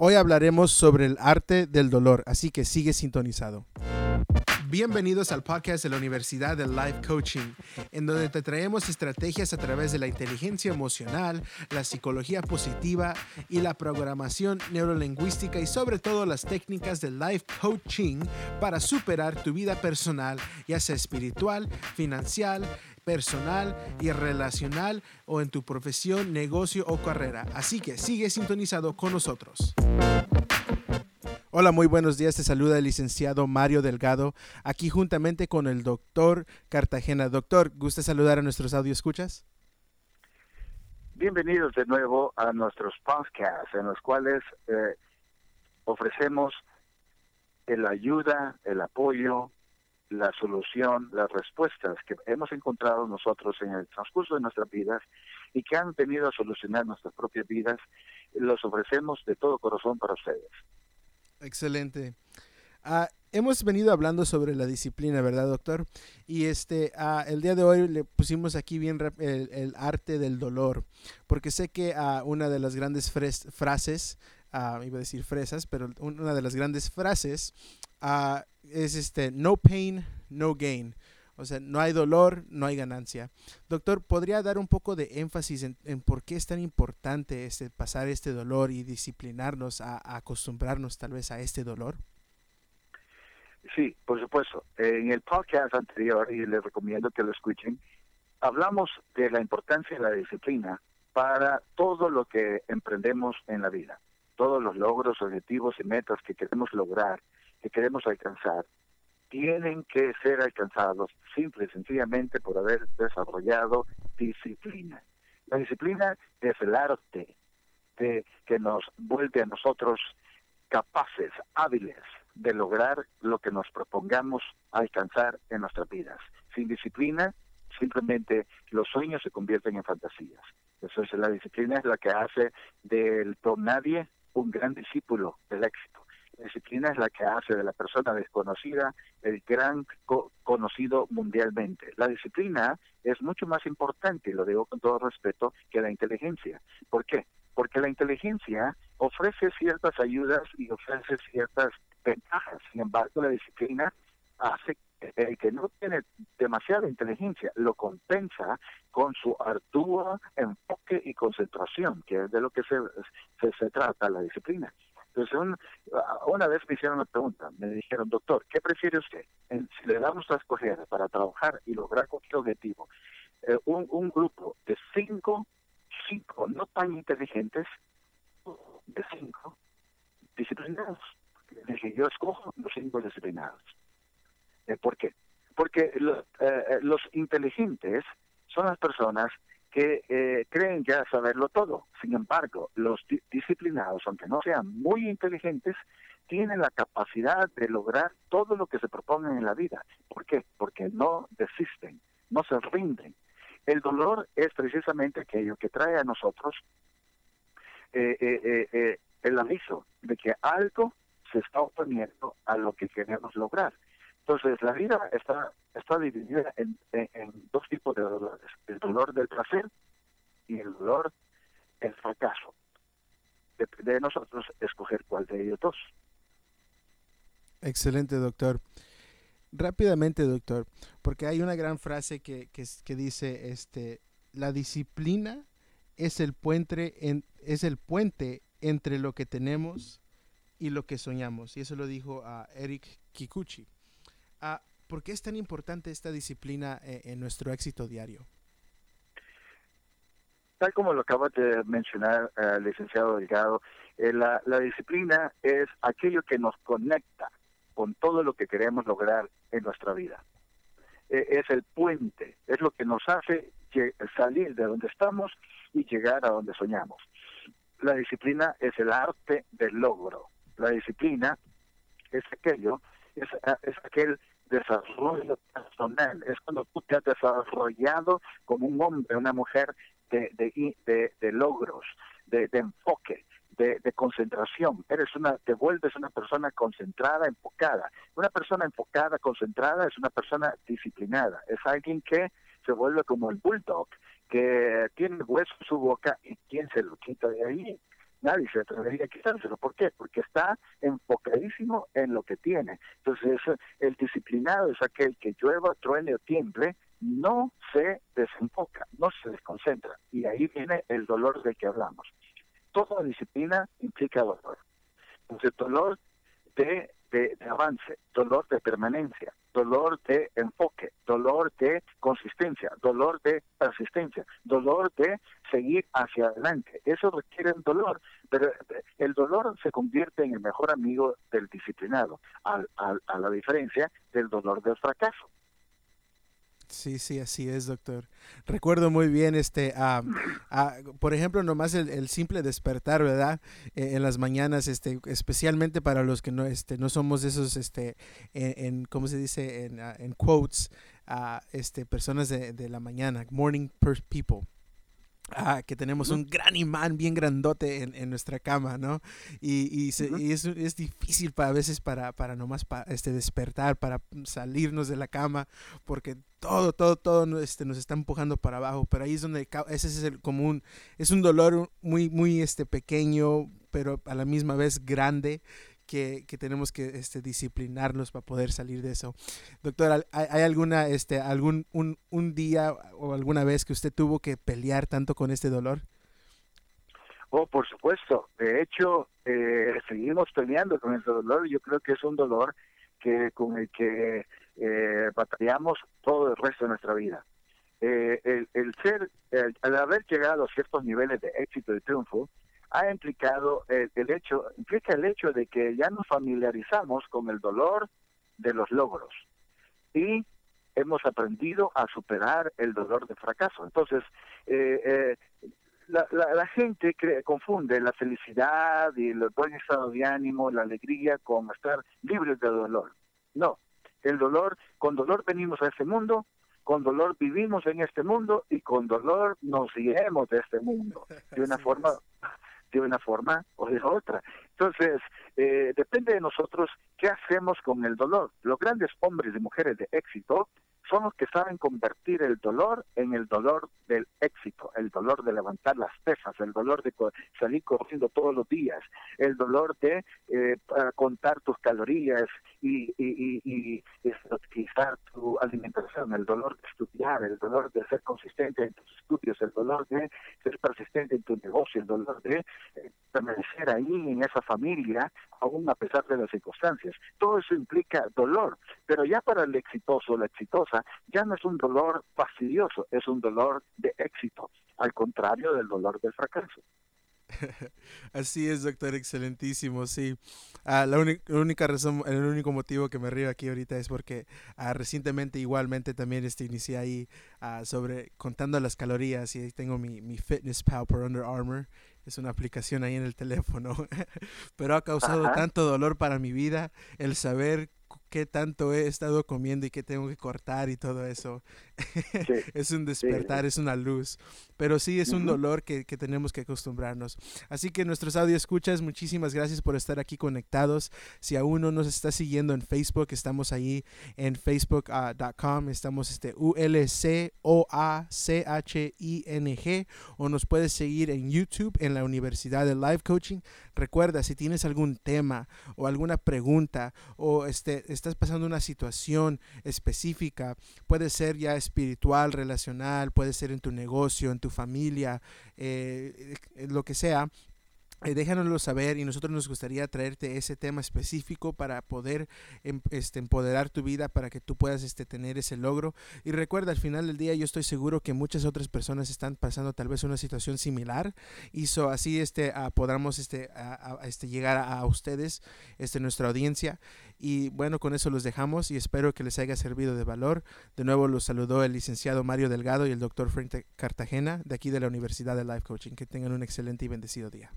Hoy hablaremos sobre el arte del dolor, así que sigue sintonizado. Bienvenidos al podcast de la Universidad de Life Coaching, en donde te traemos estrategias a través de la inteligencia emocional, la psicología positiva y la programación neurolingüística y sobre todo las técnicas de life coaching para superar tu vida personal, ya sea espiritual, financiera, personal y relacional o en tu profesión, negocio o carrera. Así que sigue sintonizado con nosotros. Hola, muy buenos días. Te saluda el licenciado Mario Delgado, aquí juntamente con el doctor Cartagena. Doctor, ¿gusta saludar a nuestros audio escuchas? Bienvenidos de nuevo a nuestros podcasts en los cuales eh, ofrecemos la ayuda, el apoyo, la solución, las respuestas que hemos encontrado nosotros en el transcurso de nuestras vidas y que han venido a solucionar nuestras propias vidas, los ofrecemos de todo corazón para ustedes. Excelente. Ah, hemos venido hablando sobre la disciplina, ¿verdad, doctor? Y este, ah, el día de hoy le pusimos aquí bien el, arte del dolor, porque sé que uh, una de las grandes frases, iba a decir fresas, pero una de las grandes frases es este, no pain, no gain. O sea, no hay dolor, no hay ganancia. Doctor, ¿podría dar un poco de énfasis en, por qué es tan importante este, pasar este dolor y disciplinarnos a, acostumbrarnos tal vez a este dolor? Sí, por supuesto. En el podcast anterior, y les recomiendo que lo escuchen, hablamos de la importancia de la disciplina para todo lo que emprendemos en la vida. Todos los logros, objetivos y metas que queremos lograr, que queremos alcanzar, tienen que ser alcanzados simple y sencillamente por haber desarrollado disciplina. La disciplina es el arte de, que nos vuelve a nosotros capaces, hábiles de lograr lo que nos propongamos alcanzar en nuestras vidas. Sin disciplina, simplemente los sueños se convierten en fantasías. Eso es la disciplina es la que hace del don nadie un gran discípulo del éxito. La disciplina es la que hace de la persona desconocida el gran conocido mundialmente. La disciplina es mucho más importante, lo digo con todo respeto, que la inteligencia. ¿Por qué? Porque la inteligencia ofrece ciertas ayudas y ofrece ciertas ventajas. Sin embargo, la disciplina hace el que no tiene demasiada inteligencia lo compensa con su arduo enfoque y concentración, que es de lo que se, se trata la disciplina. Entonces, una vez me hicieron una pregunta, me dijeron, doctor, ¿qué prefiere usted? si le damos a escoger para trabajar y lograr cualquier objetivo, eh, un, grupo de cinco, cinco no tan inteligentes, de cinco disciplinados. Dije, yo escojo los cinco disciplinados. Eh, ¿Por qué? Porque eh, los inteligentes son las personas que eh, creen ya saberlo todo. Sin embargo, los disciplinados, aunque no sean muy inteligentes, tienen la capacidad de lograr todo lo que se proponen en la vida. ¿Por qué? Porque no desisten, no se rinden. El dolor es precisamente aquello que trae a nosotros eh, eh, el aviso de que algo se está oponiendo a lo que queremos lograr. Entonces, la vida está, está dividida en, dos tipos de dolores, el dolor del placer y el dolor del fracaso. Depende de nosotros escoger cuál de ellos dos. Excelente, doctor. Rápidamente, doctor, porque hay una gran frase que, que, dice, este, la disciplina es el puente, en, es el puente entre lo que tenemos y lo que soñamos. Y eso lo dijo a Eric Kikuchi. Ah, ¿Por qué es tan importante esta disciplina eh, en nuestro éxito diario? Tal como lo acaba de mencionar eh, licenciado Delgado, eh, la, disciplina es aquello que nos conecta con todo lo que queremos lograr en nuestra vida. es el puente, es lo que nos hace salir de donde estamos y llegar a donde soñamos. La disciplina es el arte del logro. La disciplina es aquello es, aquel desarrollo personal, es cuando tú te has desarrollado como un hombre, una mujer de, de, de, logros, de, enfoque, de, concentración. Eres una, te vuelves una persona concentrada, enfocada. Una persona enfocada, concentrada, es una persona disciplinada. Es alguien que se vuelve como el bulldog, que tiene hueso en su boca y quien se lo quita de ahí nadie se atrevería a quitárselo. ¿Por qué? Porque está enfocadísimo en lo que tiene. Entonces, el disciplinado es aquel que llueva, truene o tiemble, no se desenfoca, no se desconcentra. Y ahí viene el dolor del que hablamos. Toda disciplina implica dolor. Entonces, dolor de, de, avance, dolor de permanencia, dolor de enfoque, dolor de consistencia, dolor de persistencia, dolor de seguir hacia adelante. Eso requiere un dolor, pero el dolor se convierte en el mejor amigo del disciplinado, a la diferencia del dolor del fracaso. Sí, sí, así es, doctor. Recuerdo muy bien, este, por ejemplo, nomás el, simple despertar, ¿verdad? E, en las mañanas, este, especialmente para los que no, este, no somos esos, este, en, ¿cómo se dice? En, ah, en quotes, uh, este, personas de, de la mañana, morning people. Ah, que tenemos un gran imán bien grandote en, en nuestra cama, ¿no? Y, y, y es, es, difícil para, a veces para, para nomás este, despertar, para salirnos de la cama, porque todo, todo, todo este, nos está empujando para abajo, pero ahí es donde ese es el común, es un dolor muy, muy este, pequeño, pero a la misma vez grande, que, tenemos que este, disciplinarnos para poder salir de eso. Doctor, ¿hay, alguna, este, algún un, un, día o alguna vez que usted tuvo que pelear tanto con este dolor? Oh, por supuesto. De hecho, eh, seguimos peleando con ese dolor. Yo creo que es un dolor que con el que eh, batallamos todo el resto de nuestra vida. Eh, el, el, ser, el, al haber llegado a ciertos niveles de éxito y triunfo, ha implicado el, hecho, implica el hecho de que ya nos familiarizamos con el dolor de los logros y hemos aprendido a superar el dolor de fracaso. Entonces, eh, eh, la, la, gente confunde la felicidad y el buen estado de ánimo, la alegría con estar libres de dolor. No, el dolor, con dolor venimos a este mundo, con dolor vivimos en este mundo y con dolor nos iremos de este mundo. De una forma de una forma o de otra. Entonces, eh, depende de nosotros qué hacemos con el dolor. Los grandes hombres y mujeres de éxito son los que saben convertir el dolor en el dolor del éxito, el dolor de levantar las pesas, el dolor de salir corriendo todos los días, el dolor de eh, contar tus calorías y, y, y, tu alimentación, el dolor de estudiar, el dolor de ser consistente en tus estudios, el dolor de ser persistente en tu negocio, el dolor de eh, permanecer ahí en esa familia, aún a pesar de las circunstancias. Todo eso implica dolor, pero ya para el exitoso, la exitosa, ya no es un dolor fastidioso, es un dolor de éxito, al contrario del dolor del fracaso. Así es, doctor, excelentísimo, sí. Ah, la, única razón, el único motivo que me río aquí ahorita es porque ah, recientemente igualmente también este, inicié ahí ah, sobre contando las calorías y ahí tengo mi, mi Fitness Pal por Under Armour. Es una aplicación ahí en el teléfono, pero ha causado tanto dolor para mi vida el saber qué tanto he estado comiendo y qué tengo que cortar y todo eso. es un despertar, es una luz. Pero sí es un dolor que, que, tenemos que acostumbrarnos. Así que nuestros audio escuchas, muchísimas gracias por estar aquí conectados. Si aún no nos está siguiendo en Facebook, estamos ahí en facebook.com. estamos este U-L-C-O-A-C-H-I-N-G. O nos puedes seguir en YouTube en la Universidad de Life Coaching. Recuerda, si tienes algún tema o alguna pregunta o este, estás pasando una situación específica, puede ser ya espiritual, relacional, puede ser en tu negocio, en tu familia, eh, lo que sea, eh, déjanoslo saber y nosotros nos gustaría traerte ese tema específico para poder em, este, empoderar tu vida para que tú puedas este, tener ese logro. Y recuerda, al final del día yo estoy seguro que muchas otras personas están pasando tal vez una situación similar y así este, podamos este, este, llegar a, ustedes, este, nuestra audiencia. Y bueno, con eso los dejamos y espero que les haya servido de valor. De nuevo los saludó el licenciado Mario Delgado y el doctor Frank Cartagena de aquí de la Universidad de Life Coaching. Que tengan un excelente y bendecido día.